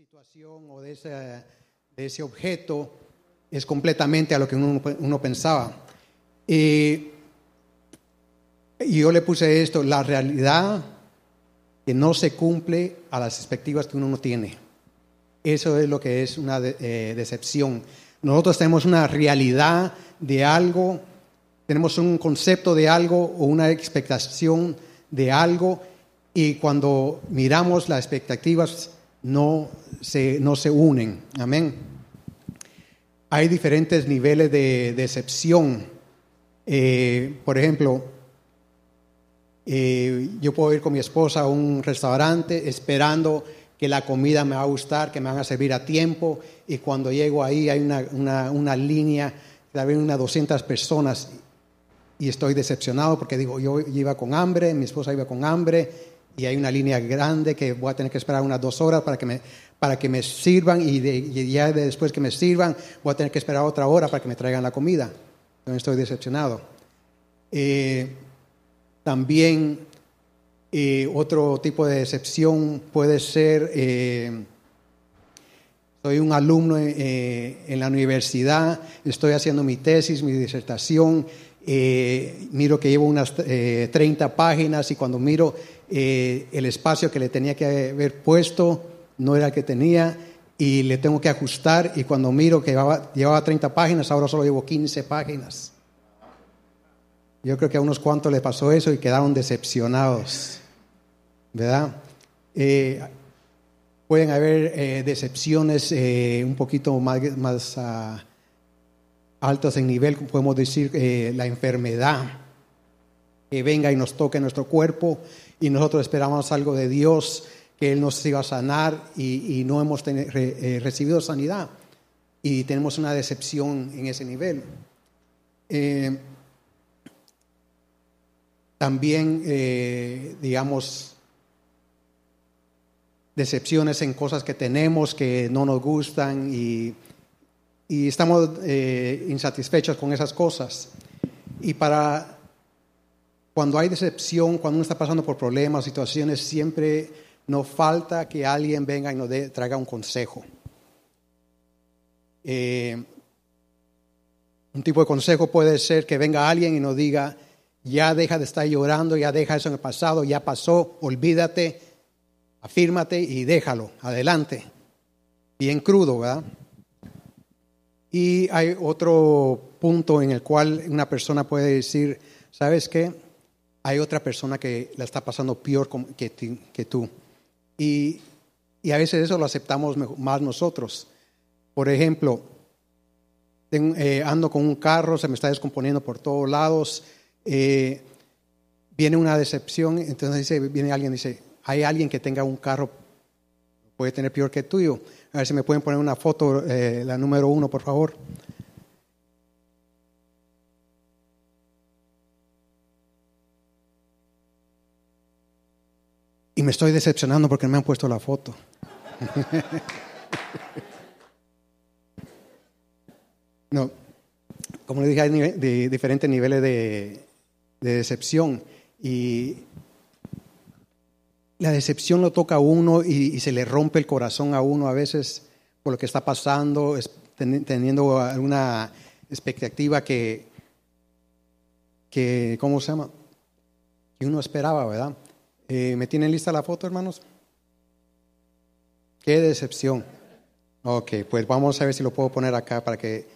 situación o de ese, de ese objeto es completamente a lo que uno, uno pensaba. Y, y yo le puse esto, la realidad que no se cumple a las expectativas que uno no tiene. Eso es lo que es una de- eh, decepción. Nosotros tenemos una realidad de algo, tenemos un concepto de algo o una expectación de algo y cuando miramos las expectativas no se, no se unen. Amén. Hay diferentes niveles de decepción. Eh, por ejemplo, eh, yo puedo ir con mi esposa a un restaurante esperando que la comida me va a gustar, que me van a servir a tiempo, y cuando llego ahí hay una, una, una línea, tal vez unas 200 personas, y estoy decepcionado porque digo, yo iba con hambre, mi esposa iba con hambre, y hay una línea grande que voy a tener que esperar unas dos horas para que me, para que me sirvan, y, de- y ya de- después que me sirvan, voy a tener que esperar otra hora para que me traigan la comida. Estoy decepcionado. Eh, también eh, otro tipo de decepción puede ser, eh, soy un alumno en la universidad, estoy haciendo mi tesis, mi disertación, miro que llevo unas eh, 30 páginas y cuando miro eh, el espacio que le tenía que haber puesto no era el que tenía y le tengo que ajustar y cuando miro que llevaba, llevaba 30 páginas, ahora solo llevo 15 páginas. Yo creo que a unos cuantos le pasó eso y quedaron decepcionados, ¿verdad? Eh, pueden haber eh, decepciones eh, un poquito más, más ah, altas en nivel, podemos decir, la enfermedad que venga y nos toque nuestro cuerpo y nosotros esperamos algo de Dios, que Él nos iba a sanar y, no hemos eh, recibido sanidad y tenemos una decepción en ese nivel. Eh, también, eh, digamos, decepciones en cosas que tenemos que no nos gustan y, y estamos insatisfechos con esas cosas. Y para cuando hay decepción, cuando uno está pasando por problemas, situaciones, siempre nos falta que alguien venga y nos dé- traiga un consejo. Eh, un tipo de consejo puede ser que venga alguien y nos diga, ya deja de estar llorando, ya deja eso en el pasado, ya pasó, olvídate, afírmate y déjalo, adelante. Bien crudo, ¿verdad? Y hay otro punto en el cual una persona puede decir, ¿sabes qué? Hay otra persona que la está pasando peor que, tú. Y, a veces eso lo aceptamos más nosotros. Por ejemplo, ten- eh, ando con un carro, se me está descomponiendo por todos lados, eh, viene una decepción, entonces viene alguien y dice, hay alguien que tenga un carro, puede tener peor que el tuyo. A ver si me pueden poner una foto, eh, la número uno, por favor. Y me estoy decepcionando porque no me han puesto la foto. No, como le dije, hay nive- de, diferentes niveles de, de decepción. Y la decepción lo toca a uno y, y se le rompe el corazón a uno a veces por lo que está pasando, es- ten- teniendo alguna expectativa que, que, ¿cómo se llama? Que uno esperaba, ¿verdad? Eh, ¿Me tienen lista la foto, hermanos? Qué decepción. Ok, pues vamos a ver si lo puedo poner acá para que,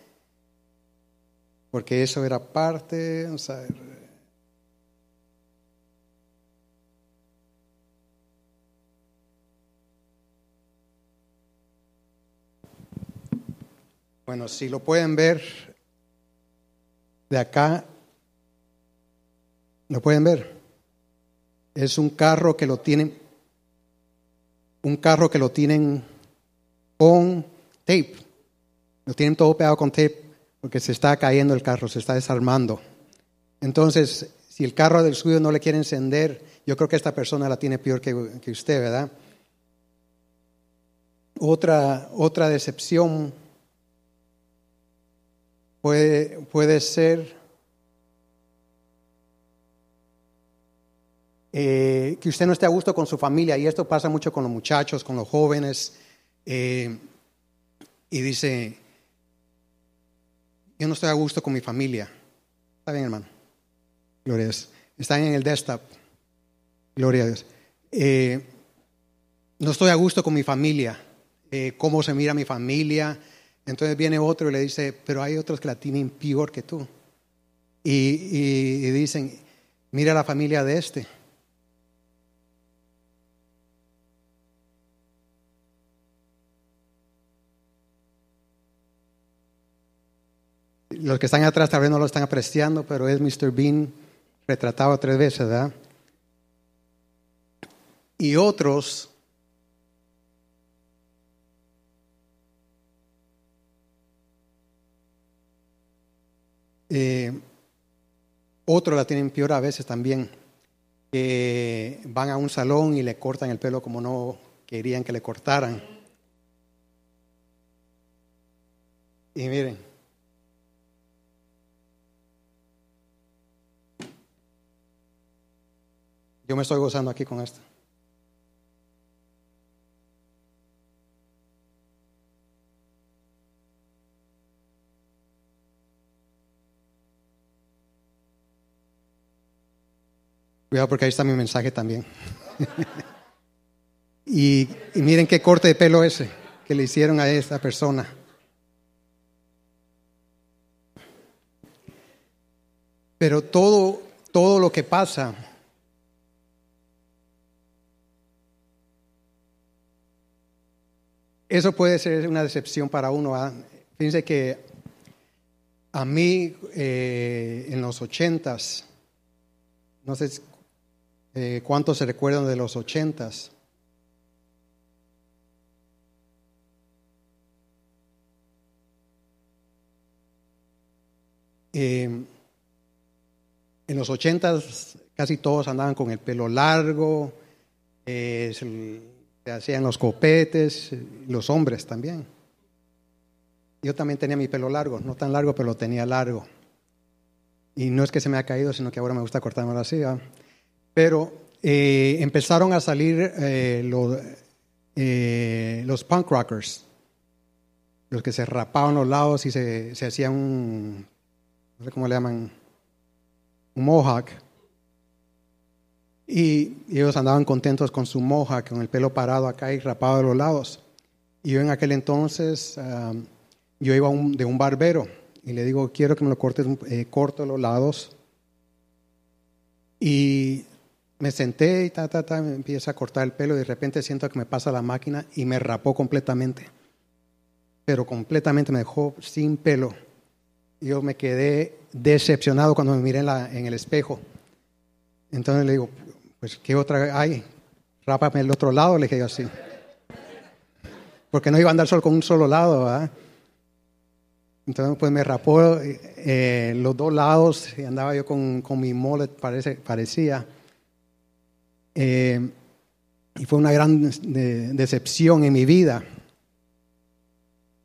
porque eso era parte, vamos a ver. Bueno, si lo pueden ver de acá, ¿lo pueden ver? Es un carro que lo tienen, un carro que lo tienen con tape. Lo tienen todo pegado con tape porque se está cayendo el carro, se está desarmando. Entonces, si el carro del suyo no le quiere encender, yo creo que esta persona la tiene peor que, usted, ¿verdad? Otra, otra decepción puede, puede ser eh, que usted no esté a gusto con su familia, y esto pasa mucho con los muchachos, con los jóvenes, eh, y dice, yo no estoy a gusto con mi familia. Está bien, hermano. Gloria a Dios. Están en el desktop. Gloria a Dios. Eh, no estoy a gusto con mi familia. Cómo se mira mi familia. Entonces viene otro y le dice, pero hay otros que la tienen peor que tú. Y, y dicen, mira la familia de este. Los que están atrás tal vez no lo están apreciando, pero es Mr. Bean retratado tres veces, ¿verdad? Y otros eh, otros la tienen peor a veces también, que van a un salón y le cortan el pelo como no querían que le cortaran. Y miren, Yo me estoy gozando aquí con esto. Cuidado porque ahí está mi mensaje también. y, miren qué corte de pelo ese que le hicieron a esta persona. Pero todo, todo lo que pasa Eso puede ser una decepción para uno. ¿ah? Fíjense que a mí eh, en los ochentas, no sé eh, cuántos se recuerdan de los ochentas. Eh, en los ochentas casi todos andaban con el pelo largo, se hacían los copetes, los hombres también. Yo también tenía mi pelo largo, no tan largo, pero lo tenía largo. Y no es que se me ha caído, sino que ahora me gusta cortármelo así. Pero eh, empezaron a salir eh, los, eh, los punk rockers, los que se rapaban los lados y se, se hacían un, cómo le llaman, un mohawk. Y ellos andaban contentos con su moja, con el pelo parado acá y rapado de los lados. Y yo en aquel entonces, yo iba de un barbero y le digo, quiero que me lo cortes eh, corto los lados. Y me senté y ta, ta, ta, me empieza a cortar el pelo y de repente siento que me pasa la máquina y me rapó completamente. Pero completamente me dejó sin pelo. Yo me quedé decepcionado cuando me miré en, la, en el espejo. Entonces le digo, pues, ¿qué otra hay? Rápame el otro lado, le dije yo así. Porque no iba a andar solo con un solo lado, ¿verdad? Entonces, pues me rapó eh, los dos lados y andaba yo con, con mi mullet, parece, parecía. Eh, y fue una gran decepción en mi vida.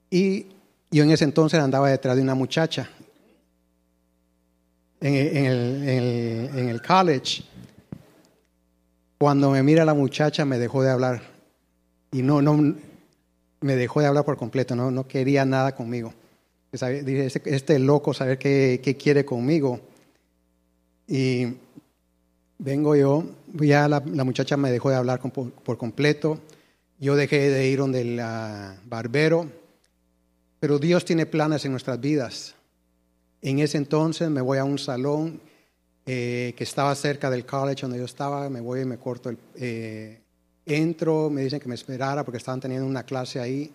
Y yo en ese entonces andaba detrás de una muchacha en, el, en el college. Cuando me mira la muchacha me dejó de hablar y no, no, me dejó de hablar por completo, no, no quería nada conmigo. Dije, este, este, loco, saber qué, qué, quiere conmigo. Y vengo yo, ya la, muchacha me dejó de hablar por, completo, yo dejé de ir donde el barbero, pero Dios tiene planes en nuestras vidas. En ese entonces me voy a un salón eh, que estaba cerca del college donde yo estaba, me voy y me corto el... Eh, entro, me dicen que me esperara porque estaban teniendo una clase ahí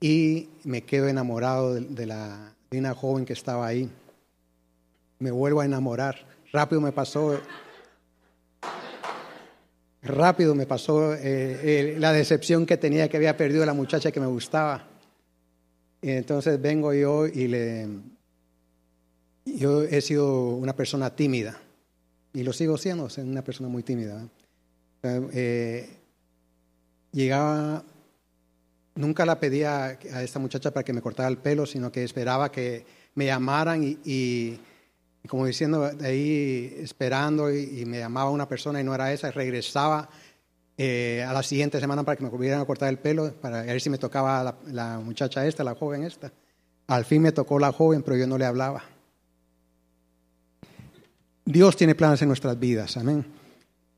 y me quedo enamorado de, la, de una joven que estaba ahí. Me vuelvo a enamorar. Rápido me pasó... Rápido me pasó eh, la decepción que tenía que había perdido la muchacha que me gustaba. Y entonces vengo yo y le, yo he sido una persona tímida y lo sigo siendo, soy una persona muy tímida. Eh, llegaba, nunca la pedía a esta muchacha para que me cortara el pelo, sino que esperaba que me llamaran y, como diciendo, ahí esperando y, me llamaba una persona y no era esa, regresaba eh, a la siguiente semana para que me volvieran a cortar el pelo, para ver si me tocaba la, la muchacha esta, la joven esta. Al fin me tocó la joven, pero yo no le hablaba. Dios tiene planes en nuestras vidas, amén.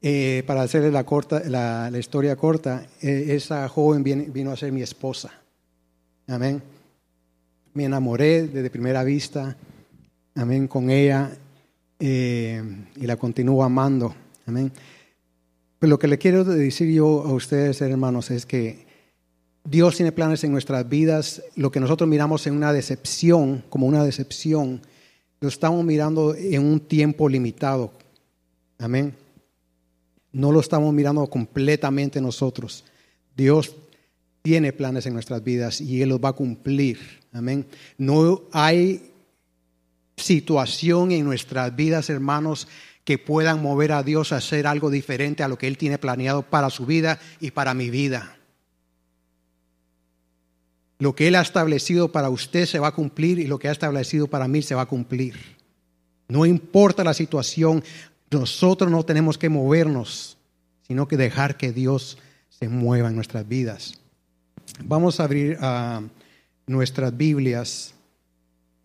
Eh, para hacerle la, corta, la, historia corta, eh, esa joven vino a ser mi esposa, amén. Me enamoré desde primera vista, amén, con ella eh, y la continúo amando, amén. Pero lo que le quiero decir yo a ustedes, hermanos, es que Dios tiene planes en nuestras vidas. Lo que nosotros miramos en una decepción, como una decepción, lo estamos mirando en un tiempo limitado. Amén. No lo estamos mirando completamente nosotros. Dios tiene planes en nuestras vidas y Él los va a cumplir. Amén. No hay situación en nuestras vidas, hermanos, que puedan mover a Dios a hacer algo diferente a lo que Él tiene planeado para su vida y para mi vida. Lo que Él ha establecido para usted se va a cumplir y lo que ha establecido para mí se va a cumplir. No importa la situación, nosotros no tenemos que movernos, sino que dejar que Dios se mueva en nuestras vidas. Vamos a abrir uh, nuestras Biblias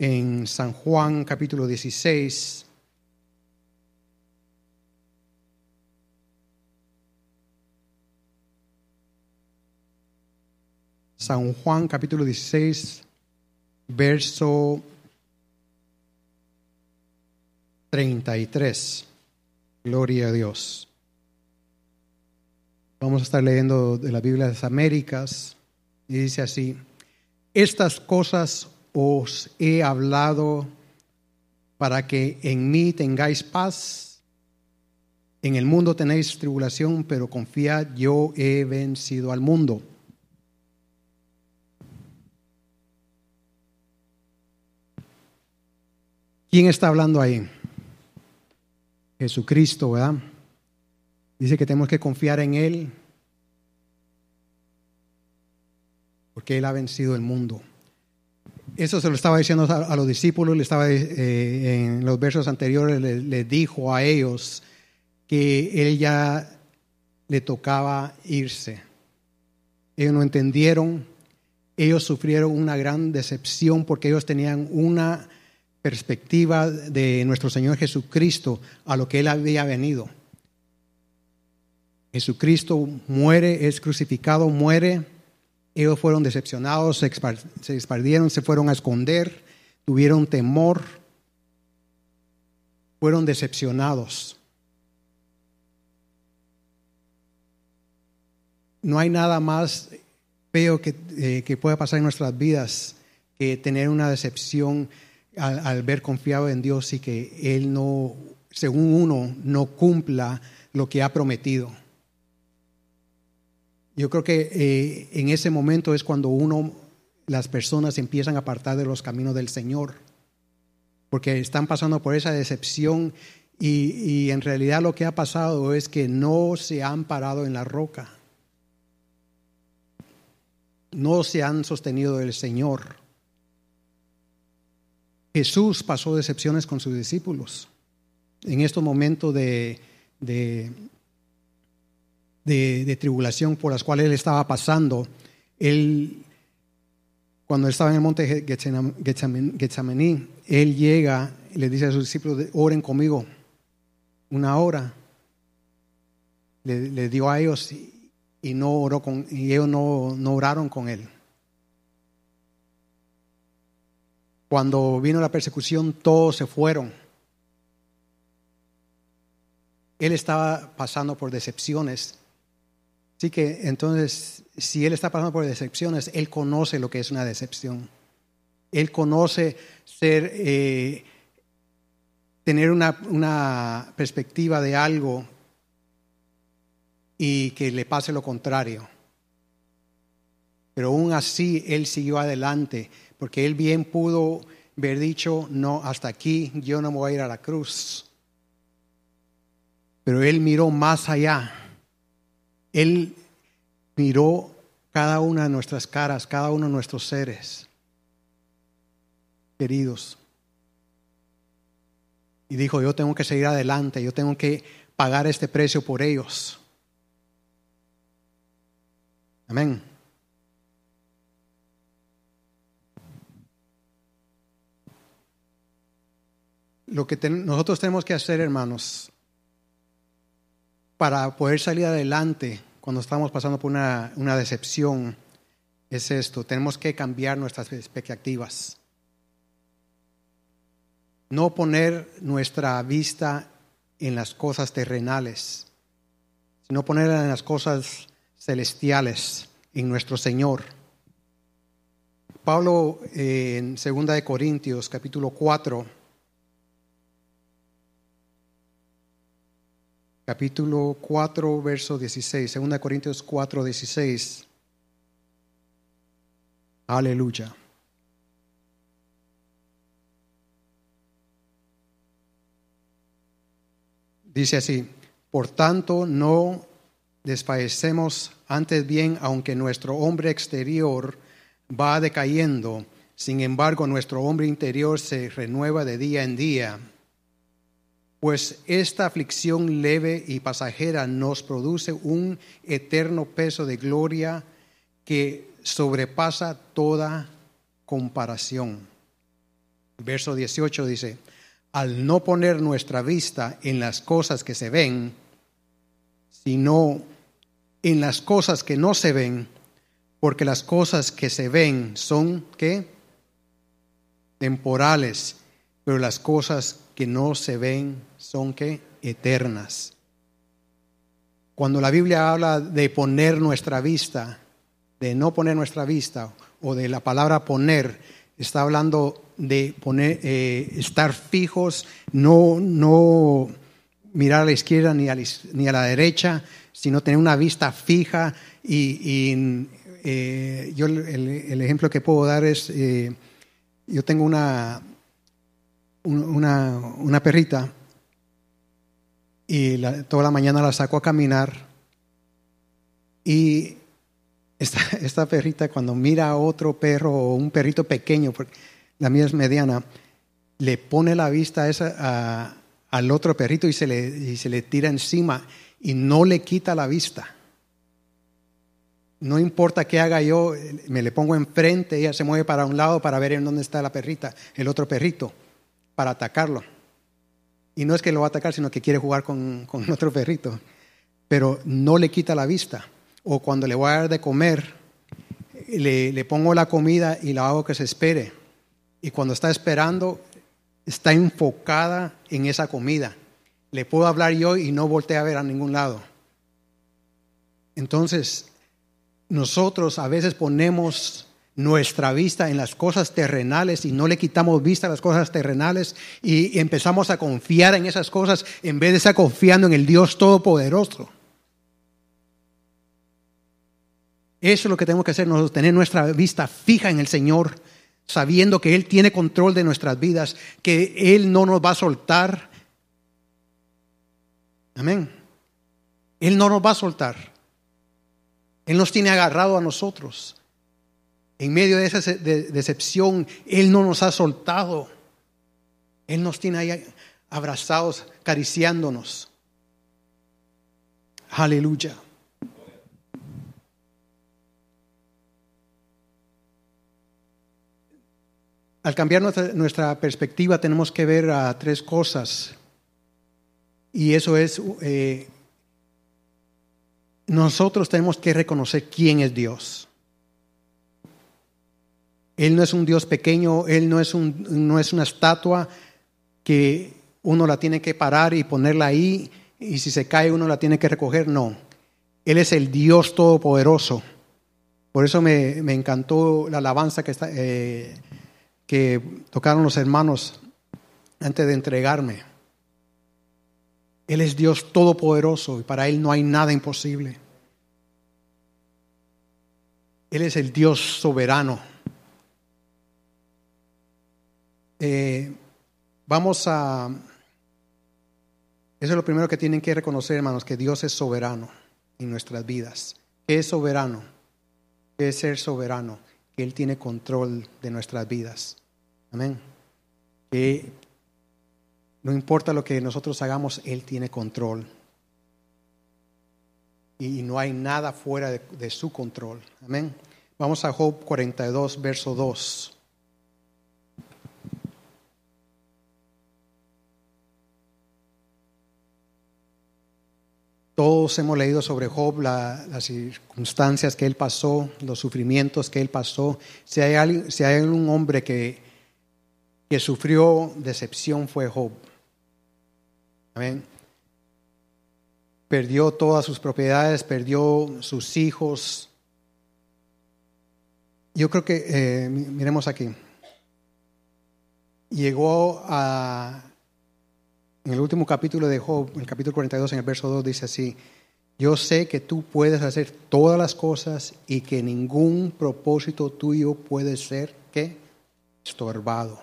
en San Juan capítulo 16. San Juan capítulo 16, verso 33. Gloria a Dios. Vamos a estar leyendo de la Biblia de las Américas y dice así, estas cosas os he hablado para que en mí tengáis paz. En el mundo tenéis tribulación, pero confiad, yo he vencido al mundo. ¿Quién está hablando ahí? Jesucristo, ¿verdad? Dice que tenemos que confiar en Él porque Él ha vencido el mundo. Eso se lo estaba diciendo a, los discípulos, le estaba eh, en los versos anteriores, le, dijo a ellos que Él ya le tocaba irse. Ellos no entendieron, ellos sufrieron una gran decepción porque ellos tenían una perspectiva de nuestro Señor Jesucristo a lo que Él había venido. Jesucristo muere, es crucificado, muere. Ellos fueron decepcionados, se, expandieron, se fueron a esconder, tuvieron temor, fueron decepcionados. No hay nada más feo que, eh, que pueda pasar en nuestras vidas que tener una decepción al, ver confiado en Dios y que Él no, según uno, no cumpla lo que ha prometido. Yo creo que eh, en ese momento es cuando uno, las personas empiezan a apartar de los caminos del Señor, porque están pasando por esa decepción y, y en realidad lo que ha pasado es que no se han parado en la roca, no se han sostenido del Señor. Jesús pasó decepciones con sus discípulos. En estos momentos de, de, tribulación por las cuales él estaba pasando, él, cuando estaba en el monte Getsemaní, él llega y le dice a sus discípulos, oren conmigo una hora. Le, dio a ellos y, no oró con, y ellos no, no oraron con él. Cuando vino la persecución, todos se fueron. Él estaba pasando por decepciones. Así que entonces, si él está pasando por decepciones, él conoce lo que es una decepción. Él conoce ser, eh, tener una, una perspectiva de algo y que le pase lo contrario. Pero aún así, él siguió adelante porque él bien pudo haber dicho, no, hasta aquí yo no me voy a ir a la cruz. Pero él miró más allá. Él miró cada una de nuestras caras, cada uno de nuestros seres queridos. Y dijo, yo tengo que seguir adelante, yo tengo que pagar este precio por ellos. Amén. Lo que nosotros tenemos que hacer, hermanos, para poder salir adelante cuando estamos pasando por una, decepción, es esto. Tenemos que cambiar nuestras expectativas. No poner nuestra vista en las cosas terrenales, sino ponerla en las cosas celestiales, en nuestro Señor. Pablo en 2 de Corintios capítulo 4 capítulo 4 verso 16, 2 Corintios 4 16. Aleluya. Dice así, por tanto no desfallecemos antes bien, aunque nuestro hombre exterior va decayendo, sin embargo nuestro hombre interior se renueva de día en día. Pues esta aflicción leve y pasajera nos produce un eterno peso de gloria que sobrepasa toda comparación. Verso 18 dice, al no poner nuestra vista en las cosas que se ven, sino en las cosas que no se ven, porque las cosas que se ven son ¿qué? temporales, pero las cosas que no se ven son ¿qué? eternas. Cuando la Biblia habla de poner nuestra vista, de no poner nuestra vista o de la palabra poner, está hablando de poner, eh, estar fijos, no, no mirar a la izquierda ni a la, ni a la derecha, sino tener una vista fija. Y, eh, yo el, ejemplo que puedo dar es, eh, yo tengo una, una, una perrita y toda la mañana la saco a caminar y esta, esta perrita cuando mira a otro perro o un perrito pequeño, porque la mía es mediana, le pone la vista esa al otro perrito y se, le, y se le tira encima y no le quita la vista. No importa qué haga yo, me le pongo enfrente, ella se mueve para un lado para ver en dónde está la perrita, el otro perrito, para atacarlo. Y no es que lo va a atacar, sino que quiere jugar con, con otro perrito. Pero no le quita la vista. O cuando le voy a dar de comer, le, le pongo la comida y la hago que se espere y cuando está esperando, está enfocada en esa comida. Le puedo hablar yo y no voltea a ver a ningún lado. Entonces, nosotros a veces ponemos nuestra vista en las cosas terrenales y no le quitamos vista a las cosas terrenales y empezamos a confiar en esas cosas en vez de estar confiando en el Dios Todopoderoso. Eso es lo que tenemos que hacer nosotros, tener nuestra vista fija en el Señor sabiendo que Él tiene control de nuestras vidas, que Él no nos va a soltar. Amén. Él no nos va a soltar. Él nos tiene agarrado a nosotros. En medio de esa decepción, Él no nos ha soltado. Él nos tiene ahí abrazados, acariciándonos. Aleluya. Al cambiar nuestra, perspectiva tenemos que ver a tres cosas. Y eso es, eh, nosotros tenemos que reconocer quién es Dios. Él no es un Dios pequeño, Él no es, un, no es una estatua que uno la tiene que parar y ponerla ahí y si se cae uno la tiene que recoger, no. Él es el Dios todopoderoso. Por eso me, encantó la alabanza que eh, que tocaron los hermanos antes de entregarme. Él es Dios todopoderoso y para Él no hay nada imposible. Él es el Dios soberano. Eh, vamos a... Eso es lo primero que tienen que reconocer, hermanos, que Dios es soberano en nuestras vidas. ¿Qué es soberano? ¿Qué es ser soberano? Que Él tiene control de nuestras vidas. Amén. Que no importa lo que nosotros hagamos, Él tiene control. y no hay nada fuera de, de su control. Amén. Vamos a Job 42, verso 2. Todos hemos leído sobre Job las circunstancias que él pasó, los sufrimientos que él pasó. Si hay, si hay un hombre que, que sufrió decepción fue Job. Amén. Perdió todas sus propiedades, perdió sus hijos. Yo creo que, eh, miremos aquí, llegó a, en el último capítulo de Job, el capítulo 42, en el verso 2, dice así, yo sé que tú puedes hacer todas las cosas y que ningún propósito tuyo puede ser, ¿qué? Estorbado.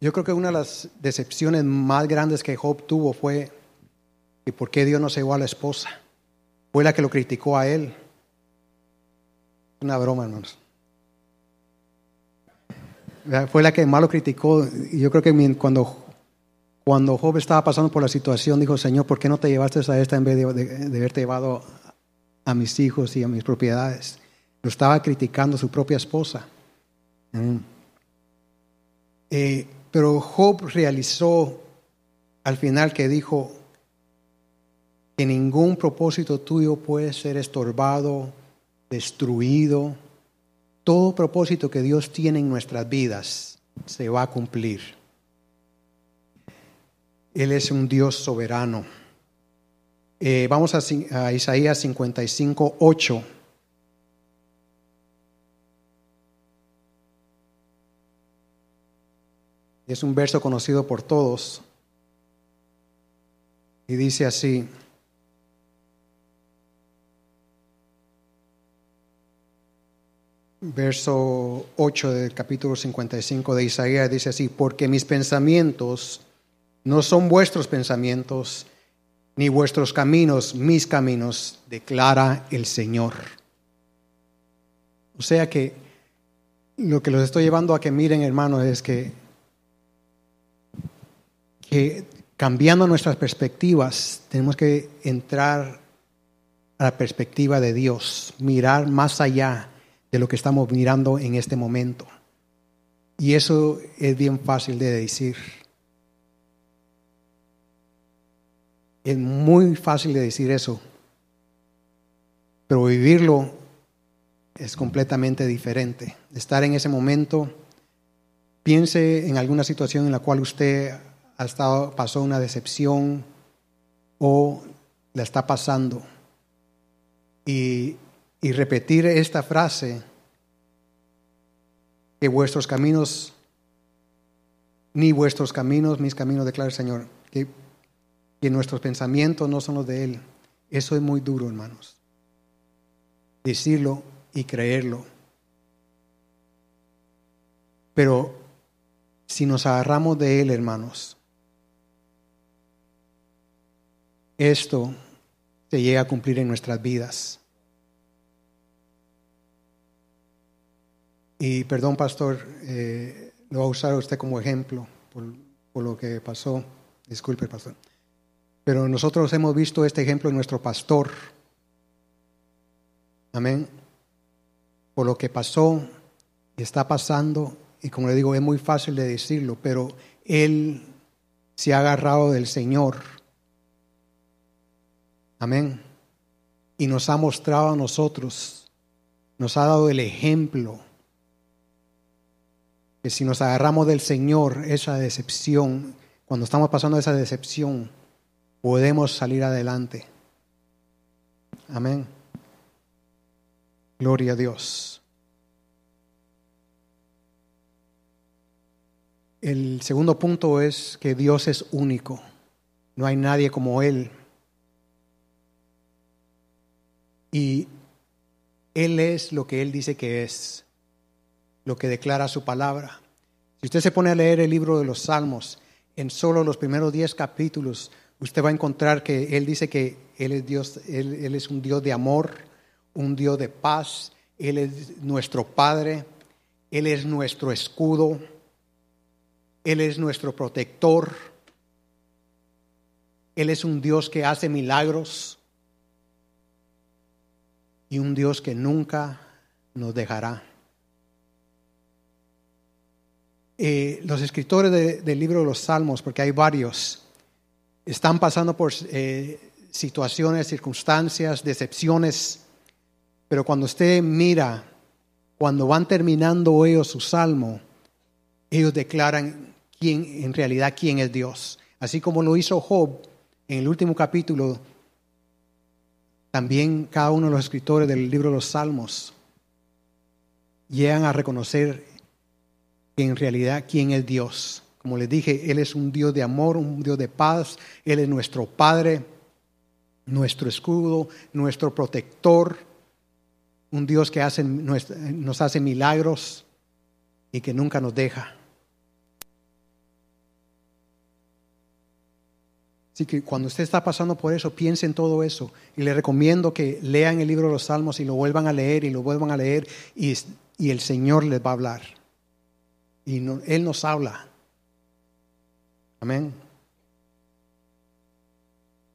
Yo creo que una de las decepciones más grandes que Job tuvo fue que por qué Dios no se llevó a la esposa. Fue la que lo criticó a él. Una broma, hermanos. Fue la que más lo criticó. Yo creo que cuando cuando Job estaba pasando por la situación, dijo, Señor, ¿por qué no te llevaste a esta en vez de, haberte llevado a mis hijos y a mis propiedades? Lo estaba criticando su propia esposa. Mm. Eh, pero Job realizó al final que dijo que ningún propósito tuyo puede ser estorbado, destruido. Todo propósito que Dios tiene en nuestras vidas se va a cumplir. Él es un Dios soberano. Eh, vamos a, a, Isaías 55, 8. Es un verso conocido por todos. Y dice así. Verso 8 del capítulo 55 de Isaías dice así, porque mis pensamientos no son vuestros pensamientos, ni vuestros caminos, mis caminos, declara el Señor. O sea que lo que los estoy llevando a que miren, hermanos, es que, que cambiando nuestras perspectivas, tenemos que entrar a la perspectiva de Dios, mirar más allá de lo que estamos mirando en este momento. Y eso es bien fácil de decir. Es muy fácil de decir eso, pero vivirlo es completamente diferente. Estar en ese momento, piense en alguna situación en la cual usted ha estado, pasó una decepción o la está pasando y, repetir esta frase que vuestros caminos ni vuestros caminos, mis caminos, declara el Señor. Que que nuestros pensamientos no son los de Él. Eso es muy duro, hermanos. Decirlo y creerlo. Pero si nos agarramos de Él, hermanos, esto se llega a cumplir en nuestras vidas. Y perdón, pastor, eh, lo va a usar usted como ejemplo por, por lo que pasó. Disculpe, pastor. Pero nosotros hemos visto este ejemplo en nuestro pastor. Amén. Por lo que pasó y está pasando, y como le digo, es muy fácil de decirlo, pero él se ha agarrado del Señor. Amén. Y nos ha mostrado a nosotros, nos ha dado el ejemplo que si nos agarramos del Señor, esa decepción, cuando estamos pasando esa decepción, podemos salir adelante. Amén. Gloria a Dios. El segundo punto es que Dios es único. No hay nadie como Él. Y Él es lo que Él dice que es, lo que declara su palabra. Si usted se pone a leer el libro de los Salmos, en solo los primeros diez capítulos, usted va a encontrar que Él dice que Él es Dios, él, es un Dios de amor, un Dios de paz, Él es nuestro Padre, Él es nuestro escudo, Él es nuestro protector, Él es un Dios que hace milagros, y un Dios que nunca nos dejará. Eh, los escritores del libro de los Salmos, porque hay varios, están pasando por eh, situaciones, circunstancias, decepciones, pero cuando usted mira, cuando van terminando ellos su salmo, ellos declaran quién, en realidad quién es Dios. Así como lo hizo Job en el último capítulo, también cada uno de los escritores del libro de los Salmos llegan a reconocer en realidad quién es Dios. Como les dije, Él es un Dios de amor, un Dios de paz, Él es nuestro Padre, nuestro escudo, nuestro protector, un Dios que hace, nos hace milagros y que nunca nos deja. Así que cuando usted está pasando por eso, piense en todo eso. Y le recomiendo que lean el libro de los Salmos y lo vuelvan a leer y lo vuelvan a leer y, y el Señor les va a hablar. Y Él nos habla. Amén.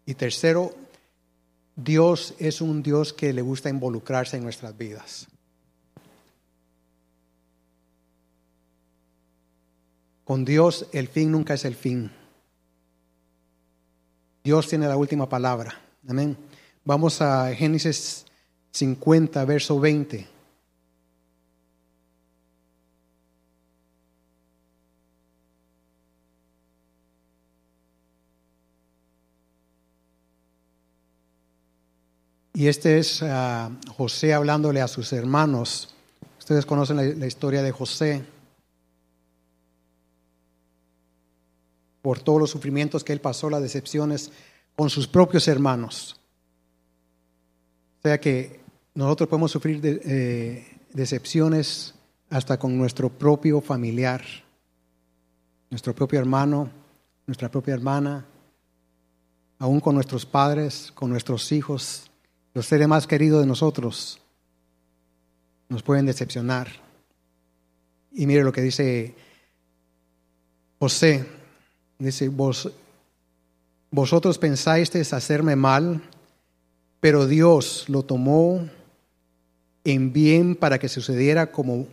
Y tercero, Dios es un Dios que le gusta involucrarse en nuestras vidas. Con Dios el fin nunca es el fin. Dios tiene la última palabra. Amén. Vamos a Génesis 50, verso 20. Y este es ah, José hablándole a sus hermanos. Ustedes conocen la, historia de José. Por todos los sufrimientos que él pasó, las decepciones con sus propios hermanos. O sea que nosotros podemos sufrir eh, decepciones hasta con nuestro propio familiar, nuestro propio hermano, nuestra propia hermana, aún con nuestros padres, con nuestros hijos, los seres más queridos de nosotros nos pueden decepcionar. Y mire lo que dice José. Dice, Vos, vosotros pensáis hacerme mal, pero Dios lo tomó en bien para que sucediera como,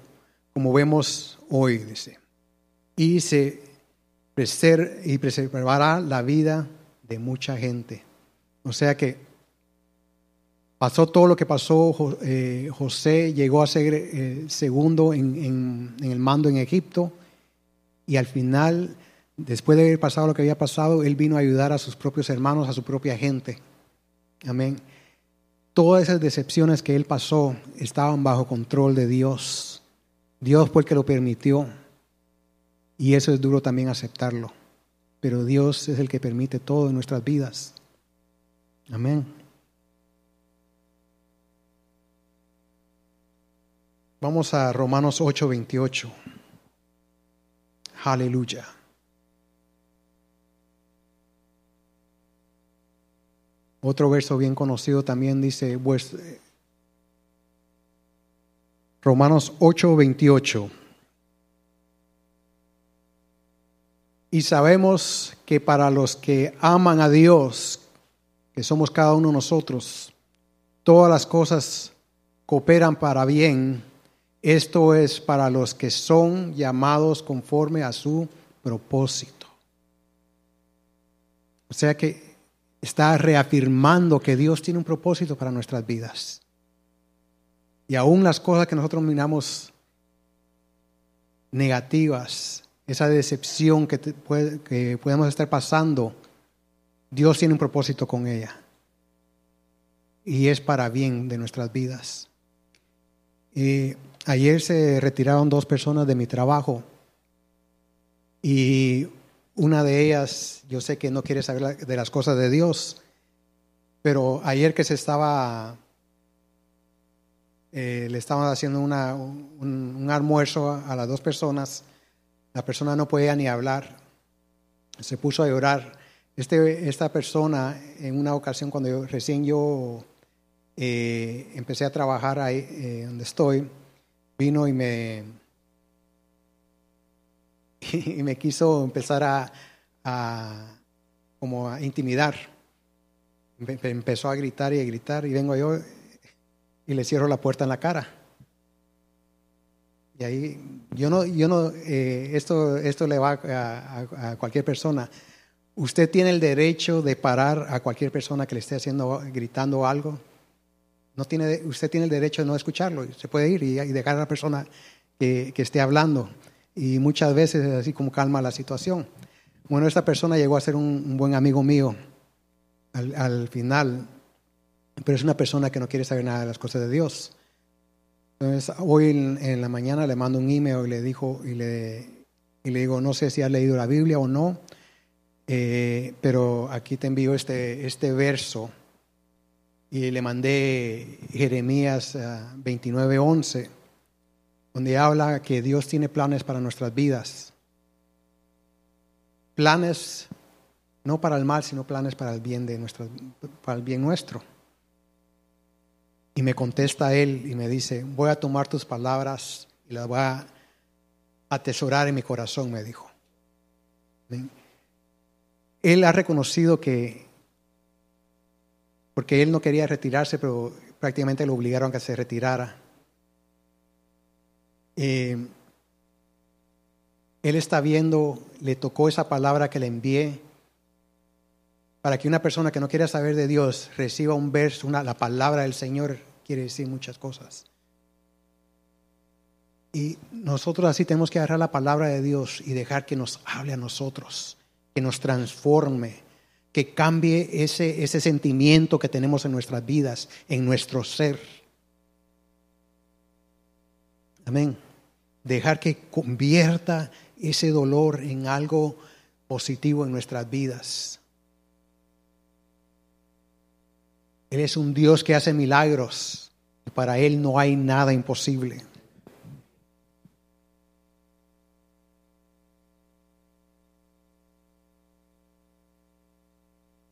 como vemos hoy, dice. Y se y preservará la vida de mucha gente. O sea que Pasó todo lo que pasó, eh, José llegó a ser eh, segundo en, el mando en Egipto y al final, después de haber pasado lo que había pasado, él vino a ayudar a sus propios hermanos, a su propia gente. Amén. Todas esas decepciones que él pasó estaban bajo control de Dios. Dios fue el que lo permitió y eso es duro también aceptarlo. Pero Dios es el que permite todo en nuestras vidas. Amén. Vamos a Romanos 8:28. Aleluya. Otro verso bien conocido también dice, pues, Romanos 8:28. Y sabemos que para los que aman a Dios, que somos cada uno de nosotros, todas las cosas cooperan para bien esto es para los que son llamados conforme a su propósito. O sea que está reafirmando que Dios tiene un propósito para nuestras vidas. Y aún las cosas que nosotros miramos negativas, esa decepción que, que podemos estar pasando, Dios tiene un propósito con ella. Y es para bien de nuestras vidas. Y Ayer se retiraron dos personas de mi trabajo y una de ellas, yo sé que no quiere saber de las cosas de Dios, pero ayer que se estaba, eh, le estaban haciendo un, almuerzo a, las dos personas, la persona no podía ni hablar, se puso a llorar. Este, esta persona, en una ocasión cuando recién yo eh, empecé a trabajar ahí eh, donde estoy, vino y me, y me quiso empezar a, como a intimidar. Empezó a gritar y a gritar y vengo yo y le cierro la puerta en la cara. Y ahí, yo no, yo no, eh, esto, esto le va a, a, cualquier persona. Usted tiene el derecho de parar a cualquier persona que le esté haciendo, gritando algo. No tiene, usted tiene el derecho de no escucharlo. Se puede ir y, dejar a la persona que, que, esté hablando. Y muchas veces es así como calma la situación. Bueno, esta persona llegó a ser un, buen amigo mío al, al final, pero es una persona que no quiere saber nada de las cosas de Dios. Entonces, hoy en, la mañana le mando un email y le, dijo, y le, y le digo, no sé si has leído la Biblia o no, eh, pero aquí te envío este, este verso. Y le mandé Jeremías 29:11, eh, donde habla que Dios tiene planes para nuestras vidas. Planes no para el mal, sino planes para el bien de para el bien nuestro. Y me contesta él y me dice, voy a tomar tus palabras y las voy a atesorar en mi corazón, me dijo. Él ha reconocido que, porque él no quería retirarse, pero prácticamente lo obligaron a que se retirara. Eh, él está viendo, le tocó esa palabra que le envié para que una persona que no quiera saber de Dios reciba un verso, una, la palabra del Señor quiere decir muchas cosas. Y nosotros así tenemos que agarrar la palabra de Dios y dejar que nos hable a nosotros, que nos transforme, que cambie ese, ese sentimiento que tenemos en nuestras vidas, en nuestro ser. Amén. Dejar que convierta ese dolor en algo positivo en nuestras vidas. Él es un Dios que hace milagros. Para Él no hay nada imposible.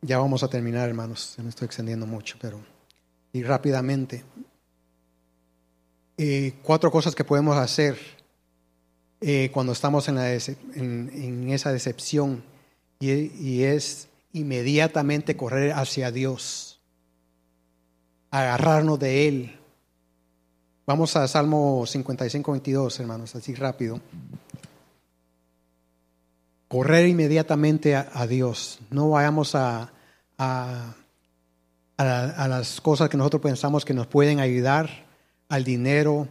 Ya vamos a terminar, hermanos. Se me estoy extendiendo mucho, pero y rápidamente. Eh, cuatro cosas que podemos hacer eh, cuando estamos en, esa decepción y es inmediatamente correr hacia Dios agarrarnos de Él. Vamos a Salmo 55, 22, hermanos, así rápido. Correr inmediatamente a, Dios. No vayamos a, a, a, las cosas que nosotros pensamos que nos pueden ayudar, al dinero,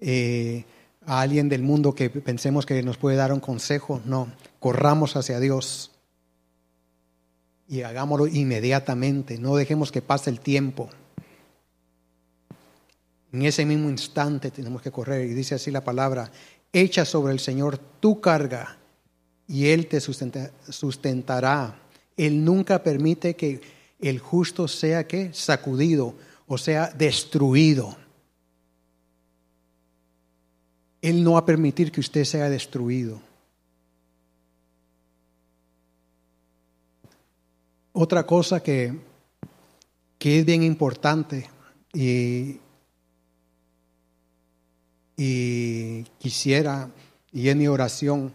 eh, a alguien del mundo que pensemos que nos puede dar un consejo. No, corramos hacia Dios y hagámoslo inmediatamente. No dejemos que pase el tiempo. En ese mismo instante tenemos que correr. Y dice así la palabra, echa sobre el Señor tu carga y Él te sustentará. Él nunca permite que el justo sea sacudido o sea destruido. Él no va a permitir que usted sea destruido. Otra cosa que, que es bien importante y y quisiera, y en mi oración,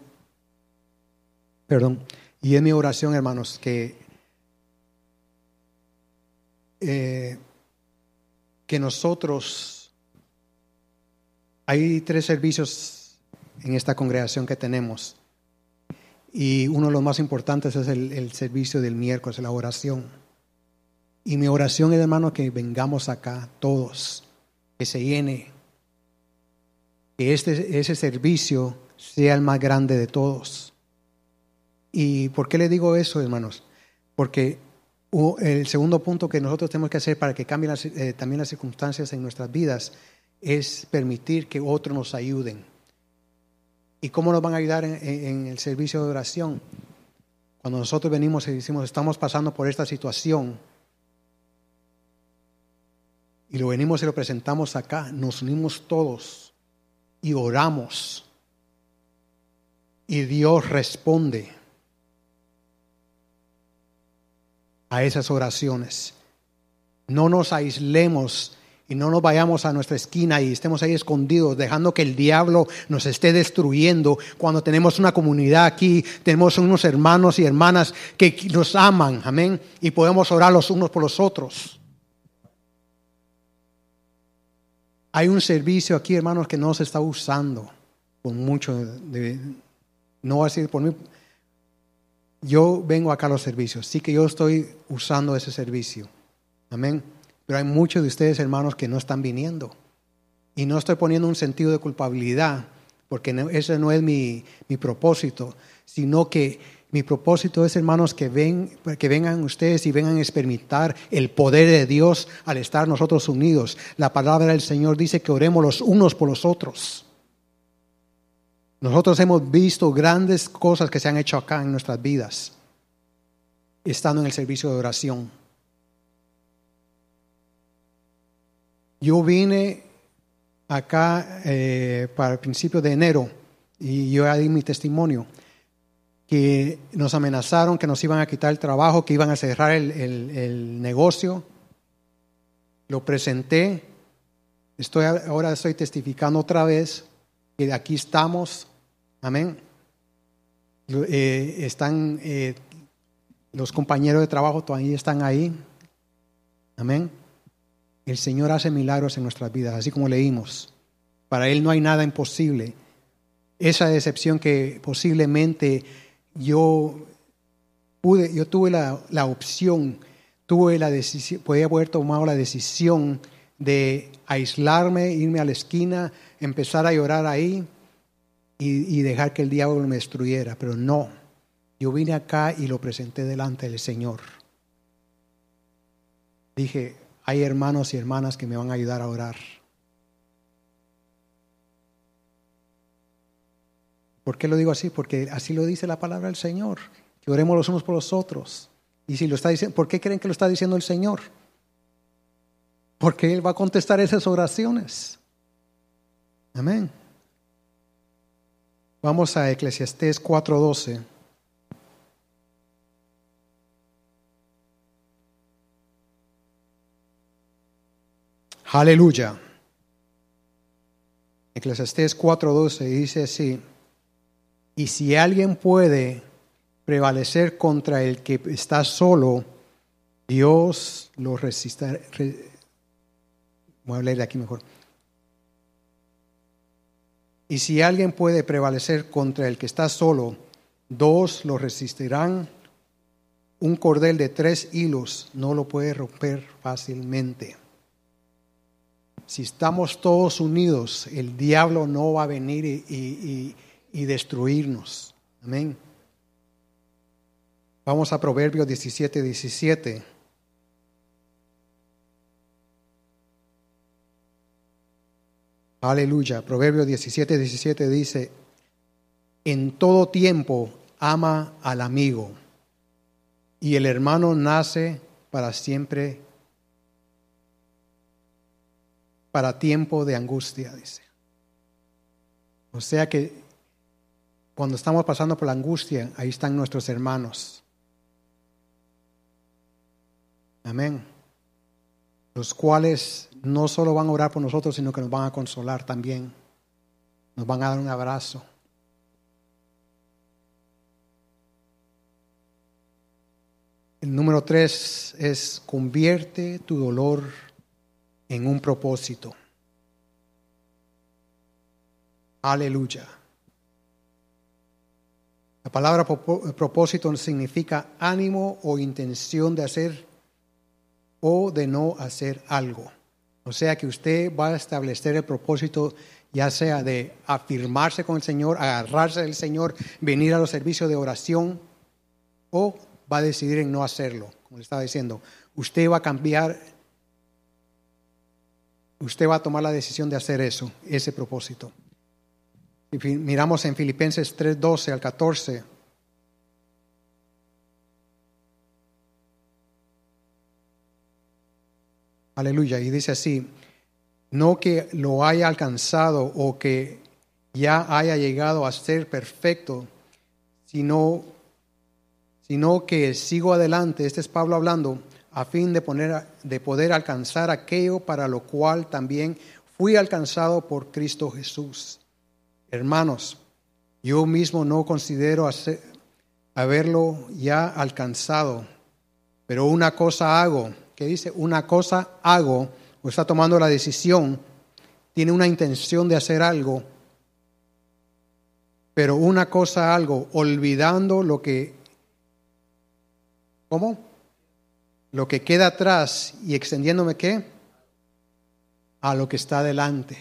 perdón, y en mi oración, hermanos, que, eh, que nosotros, hay tres servicios en esta congregación que tenemos, y uno de los más importantes es el, el servicio del miércoles, la oración. Y mi oración es, hermano, que vengamos acá todos, que se llene que este, ese servicio sea el más grande de todos. ¿Y por qué le digo eso, hermanos? Porque el segundo punto que nosotros tenemos que hacer para que cambien eh, también las circunstancias en nuestras vidas es permitir que otros nos ayuden. ¿Y cómo nos van a ayudar en, en el servicio de oración? Cuando nosotros venimos y decimos, estamos pasando por esta situación, y lo venimos y lo presentamos acá, nos unimos todos y oramos. Y Dios responde a esas oraciones. No nos aislemos y no nos vayamos a nuestra esquina y estemos ahí escondidos, dejando que el diablo nos esté destruyendo cuando tenemos una comunidad aquí, tenemos unos hermanos y hermanas que nos aman, amén, y podemos orar los unos por los otros. Hay un servicio aquí, hermanos, que no se está usando con mucho de, no voy a decir por mí. Yo vengo acá a los servicios, sí que yo estoy usando ese servicio. Amén. Pero hay muchos de ustedes, hermanos, que no están viniendo. Y no estoy poniendo un sentido de culpabilidad, porque ese no es mi, mi propósito, sino que mi propósito es, hermanos, que, ven, que vengan ustedes y vengan a experimentar el poder de Dios al estar nosotros unidos. La palabra del Señor dice que oremos los unos por los otros. Nosotros hemos visto grandes cosas que se han hecho acá en nuestras vidas, estando en el servicio de oración. Yo vine acá eh, para el principio de enero y yo ya di mi testimonio que nos amenazaron que nos iban a quitar el trabajo, que iban a cerrar el, negocio. Lo presenté. Estoy, ahora estoy testificando otra vez que aquí estamos. Amén. Eh, están eh, los compañeros de trabajo todavía están ahí. Amén. El Señor hace milagros en nuestras vidas, así como leímos. Para Él no hay nada imposible. Esa decepción que posiblemente yo pude, yo tuve la, opción, tuve la decisión, podía haber tomado la decisión de aislarme, irme a la esquina, empezar a llorar ahí y, dejar que el diablo me destruyera, pero no. Yo vine acá y lo presenté delante del Señor. Dije, hay hermanos y hermanas que me van a ayudar a orar. ¿Por qué lo digo así? Porque así lo dice la palabra del Señor, que oremos los unos por los otros. Y si lo está diciendo, ¿por qué creen que lo está diciendo el Señor? Porque Él va a contestar esas oraciones. Amén. Vamos a Eclesiastés 4:12. Aleluya. Eclesiastés 4:12 dice así. Y si alguien puede prevalecer contra el que está solo, Dios lo resistirá. Voy a leer de aquí mejor. Y si alguien puede prevalecer contra el que está solo, dos lo resistirán. Un cordel de tres hilos no lo puede romper fácilmente. Si estamos todos unidos, el diablo no va a venir y, y destruirnos. Amén. Vamos a Proverbios 17, 17. Aleluya. Proverbios 17, 17 dice, en todo tiempo ama al amigo y el hermano nace para siempre, para tiempo de angustia, dice. O sea que cuando estamos pasando por la angustia, ahí están nuestros hermanos. Amén. Los cuales no solo van a orar por nosotros, sino que nos van a consolar también. Nos van a dar un abrazo. El número tres es convierte tu dolor en un propósito. Aleluya. La palabra propósito significa ánimo o intención de hacer o de no hacer algo. O sea que usted va a establecer el propósito ya sea de afirmarse con el Señor, agarrarse del Señor, venir a los servicios de oración o va a decidir en no hacerlo, como le estaba diciendo. Usted va a cambiar, usted va a tomar la decisión de hacer eso, ese propósito miramos en Filipenses 3, 12 al 14. Aleluya. Y dice así, no que lo haya alcanzado o que ya haya llegado a ser perfecto, sino, sino que sigo adelante, este es Pablo hablando, a fin de, poner, de poder alcanzar aquello para lo cual también fui alcanzado por Cristo Jesús. Hermanos, yo mismo no considero haberlo ya alcanzado, pero una cosa hago, que dice, una cosa hago, o está tomando la decisión tiene una intención de hacer algo, pero una cosa algo, olvidando lo que, ¿cómo? Lo que queda atrás y extendiéndome qué? A lo que está adelante.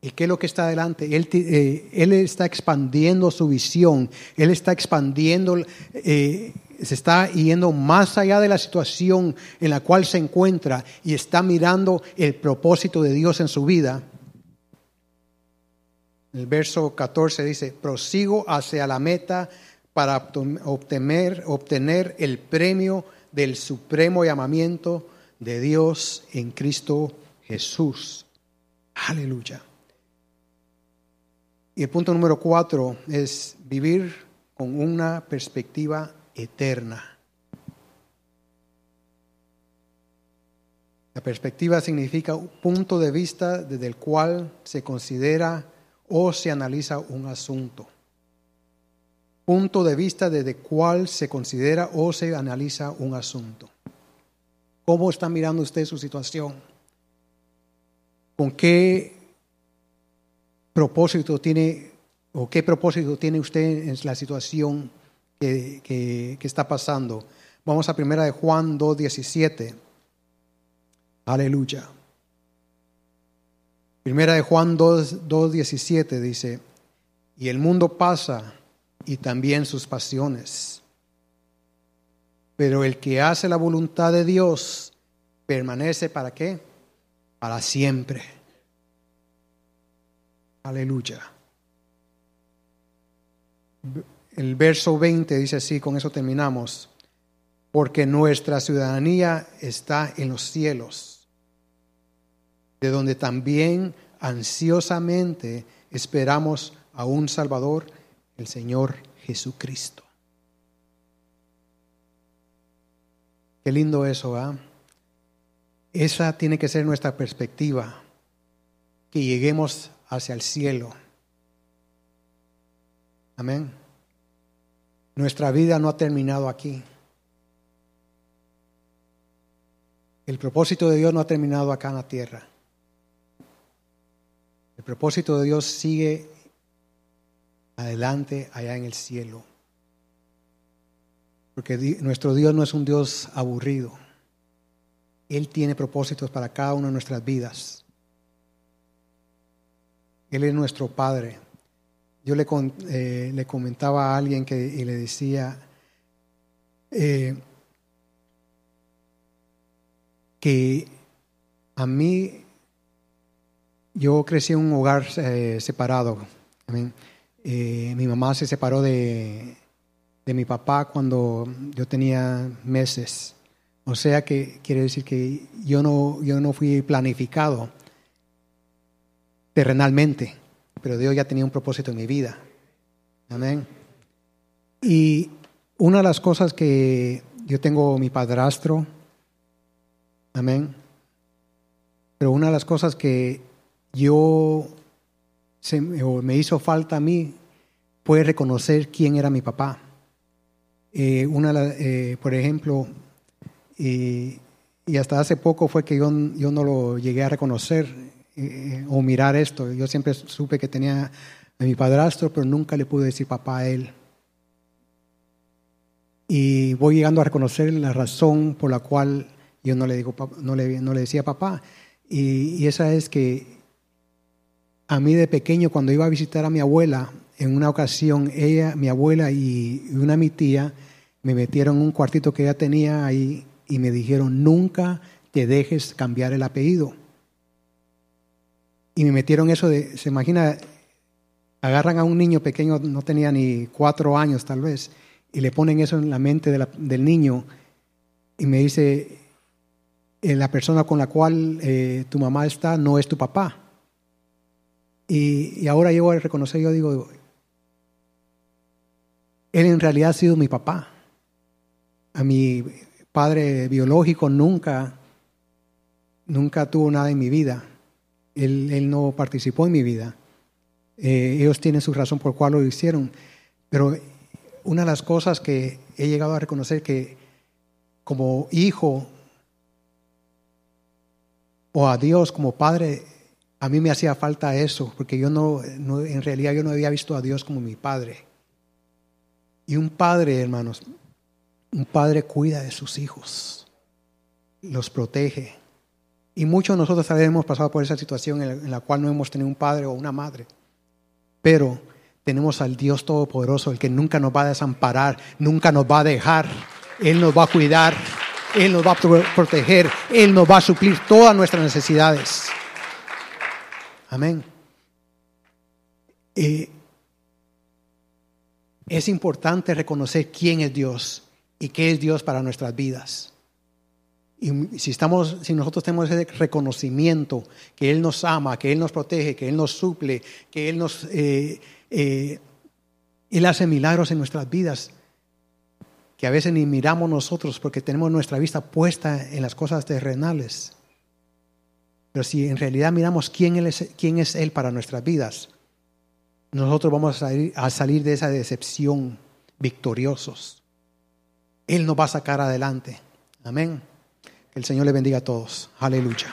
¿Y qué es lo que está adelante? Él, eh, él está expandiendo su visión, Él está expandiendo, eh, se está yendo más allá de la situación en la cual se encuentra y está mirando el propósito de Dios en su vida. El verso 14 dice, prosigo hacia la meta para obtener, obtener el premio del supremo llamamiento de Dios en Cristo Jesús. Aleluya. Y el punto número cuatro es vivir con una perspectiva eterna. La perspectiva significa un punto de vista desde el cual se considera o se analiza un asunto. Punto de vista desde el cual se considera o se analiza un asunto. ¿Cómo está mirando usted su situación? ¿Con qué propósito tiene o qué propósito tiene usted en la situación que, está pasando? Vamos a primera de Juan 2.17. Aleluya. Primera de Juan 2.17 dice, y el mundo pasa y también sus pasiones, pero el que hace la voluntad de Dios permanece para qué? Para siempre. Aleluya. El verso 20 dice así, con eso terminamos, porque nuestra ciudadanía está en los cielos de donde también ansiosamente esperamos a un Salvador, el Señor Jesucristo. Qué lindo eso, ¿ah? Esa tiene que ser nuestra perspectiva, que lleguemos hacia el cielo. Amén. Nuestra vida no ha terminado aquí. El propósito de Dios no ha terminado acá en la tierra. El propósito de Dios sigue adelante allá en el cielo. Porque nuestro Dios no es un Dios aburrido. Él tiene propósitos para cada una de nuestras vidas. Él es nuestro Padre. Yo le, eh, le comentaba a alguien que, y le decía eh, que a mí yo crecí en un hogar eh, separado. Mi mamá se separó de, de, mi papá cuando yo tenía meses. O sea que quiere decir que yo no, yo no fui planificado terrenalmente, pero Dios ya tenía un propósito en mi vida. Amén. Y una de las cosas que yo tengo mi padrastro, amén, pero una de las cosas que yo se, me hizo falta a mí fue reconocer quién era mi papá. Eh, una, eh, por ejemplo, y, hasta hace poco fue que yo, yo no lo llegué a reconocer eh, o mirar esto. Yo siempre supe que tenía a mi padrastro, pero nunca le pude decir papá a él. Y voy llegando a reconocer la razón por la cual yo no le, digo, no le, no le decía papá. Y, y esa es que a mí de pequeño, cuando iba a visitar a mi abuela, en una ocasión, ella, mi abuela y una mi tía me metieron en un cuartito que ella tenía ahí y me dijeron, nunca te dejes cambiar el apellido. Y me metieron eso de, se imagina, agarran a un niño pequeño, no tenía ni cuatro años tal vez, y le ponen eso en la mente del niño y me dice, eh, la persona con la cual eh, tu mamá está no es tu papá. Y, ahora llego a reconocer, yo digo, él en realidad ha sido mi papá. A mi padre biológico nunca, nunca tuvo nada en mi vida. Él, no participó en mi vida. Eh, ellos tienen su razón por cual lo hicieron. Pero una de las cosas que he llegado a reconocer que como hijo o a Dios como padre A mí me hacía falta eso, porque yo no, no, en realidad yo no había visto a Dios como mi padre. Y un padre, hermanos, un padre cuida de sus hijos, los protege. Y muchos de nosotros hemos pasado por esa situación en la cual no hemos tenido un padre o una madre. Pero tenemos al Dios Todopoderoso, el que nunca nos va a desamparar, nunca nos va a dejar. Él nos va a cuidar, Él nos va a proteger, Él nos va a suplir todas nuestras necesidades. Amén. Eh, es importante reconocer quién es Dios y qué es Dios para nuestras vidas. Y si, estamos, si nosotros tenemos ese reconocimiento que Él nos ama, que Él nos protege, que Él nos suple, que Él nos eh, eh, Él hace milagros en nuestras vidas, que a veces ni miramos nosotros porque tenemos nuestra vista puesta en las cosas terrenales. Pero si en realidad miramos quién, es, quién es Él para nuestras vidas, nosotros vamos a salir, a salir de esa decepción victoriosos. Él nos va a sacar adelante. Amén. El Señor le bendiga a todos. Aleluya.